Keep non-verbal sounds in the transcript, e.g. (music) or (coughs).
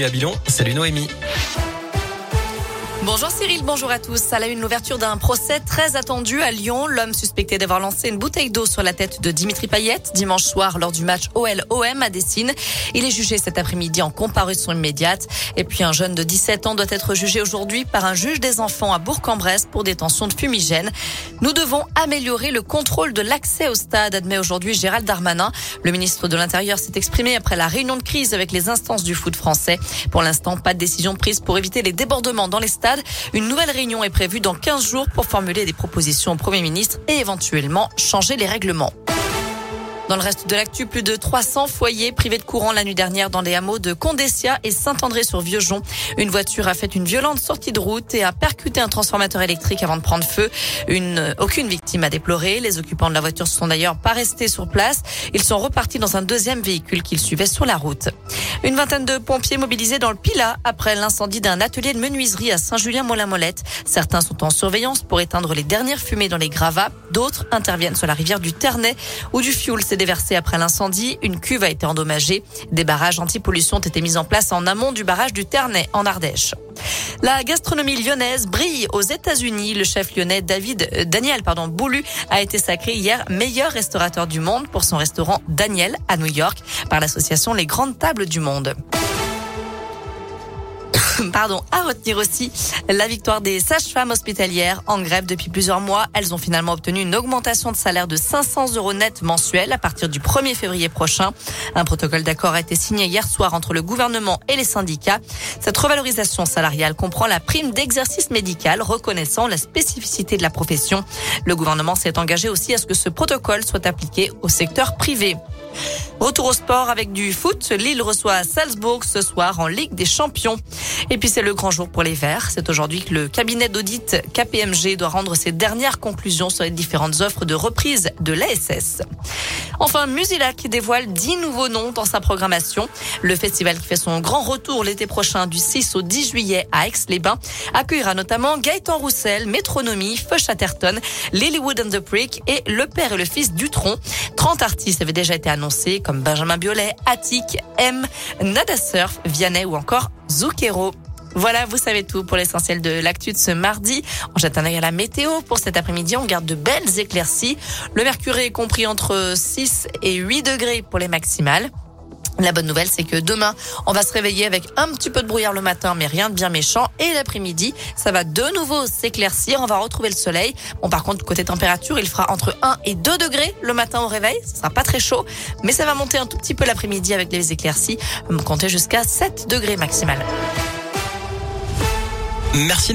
Et à Bilon, salut Noémie. Bonjour Cyril, bonjour à tous. À la une, l'ouverture d'un procès très attendu à Lyon. L'homme suspecté d'avoir lancé une bouteille d'eau sur la tête de Dimitri Payet dimanche soir lors du match OL-OM à Dessine. Il est jugé cet après-midi en comparution immédiate. Et puis un jeune de 17 ans doit être jugé aujourd'hui par un juge des enfants à Bourg-en-Bresse pour détention de fumigène. Nous devons améliorer le contrôle de l'accès au stade, admet aujourd'hui Gérald Darmanin. Le ministre de l'Intérieur s'est exprimé après la réunion de crise avec les instances du foot français. Pour l'instant, pas de décision prise pour éviter les débordements dans les stades. Une nouvelle réunion est prévue dans 15 jours pour formuler des propositions au Premier ministre et éventuellement changer les règlements. Dans le reste de l'actu, plus de 300 foyers privés de courant la nuit dernière dans les hameaux de Condessia et Saint-André-sur-Vieuxjon. Une voiture a fait une violente sortie de route et a percuté un transformateur électrique avant de prendre feu. Une, aucune victime a déploré. Les occupants de la voiture sont d'ailleurs pas restés sur place. Ils sont repartis dans un deuxième véhicule qu'ils suivaient sur la route. Une vingtaine de pompiers mobilisés dans le Pila après l'incendie d'un atelier de menuiserie à Saint-Julien-Molin-Molette. Certains sont en surveillance pour éteindre les dernières fumées dans les gravats. D'autres interviennent sur la rivière du Ternay où du fioul s'est déversé après l'incendie. Une cuve a été endommagée. Des barrages anti-pollution ont été mis en place en amont du barrage du Ternay en Ardèche. La gastronomie lyonnaise brille aux États-Unis. Le chef lyonnais David euh, Daniel pardon Boulu a été sacré hier meilleur restaurateur du monde pour son restaurant Daniel à New York par l'association Les Grandes Tables du Monde. (coughs) Pardon, à retenir aussi la victoire des sages-femmes hospitalières en grève depuis plusieurs mois. Elles ont finalement obtenu une augmentation de salaire de 500 euros net mensuels à partir du 1er février prochain. Un protocole d'accord a été signé hier soir entre le gouvernement et les syndicats. Cette revalorisation salariale comprend la prime d'exercice médical reconnaissant la spécificité de la profession. Le gouvernement s'est engagé aussi à ce que ce protocole soit appliqué au secteur privé. Retour au sport avec du foot. Lille reçoit Salzbourg ce soir en Ligue des Champions. Et puis c'est le grand jour pour les Verts. C'est aujourd'hui que le cabinet d'audit KPMG doit rendre ses dernières conclusions sur les différentes offres de reprise de l'ASS. Enfin, Musilac dévoile 10 nouveaux noms dans sa programmation. Le festival qui fait son grand retour l'été prochain du 6 au 10 juillet à Aix-les-Bains accueillera notamment Gaëtan Roussel, Métronomie, Feu Chatterton, Lilywood and the Prick et Le Père et le Fils Dutron. 30 artistes avaient déjà été annoncés comme Benjamin Biolay, Attic, M, Nada Surf, Vianney ou encore Zucchero. Voilà, vous savez tout pour l'essentiel de l'actu de ce mardi. On jette un œil à la météo. Pour cet après-midi, on garde de belles éclaircies. Le mercure est compris entre 6 et 8 degrés pour les maximales. La bonne nouvelle, c'est que demain, on va se réveiller avec un petit peu de brouillard le matin, mais rien de bien méchant. Et l'après-midi, ça va de nouveau s'éclaircir. On va retrouver le soleil. Bon, par contre, côté température, il fera entre 1 et 2 degrés le matin au réveil. Ce sera pas très chaud, mais ça va monter un tout petit peu l'après-midi avec les éclaircies. Compter jusqu'à 7 degrés maximal. Merci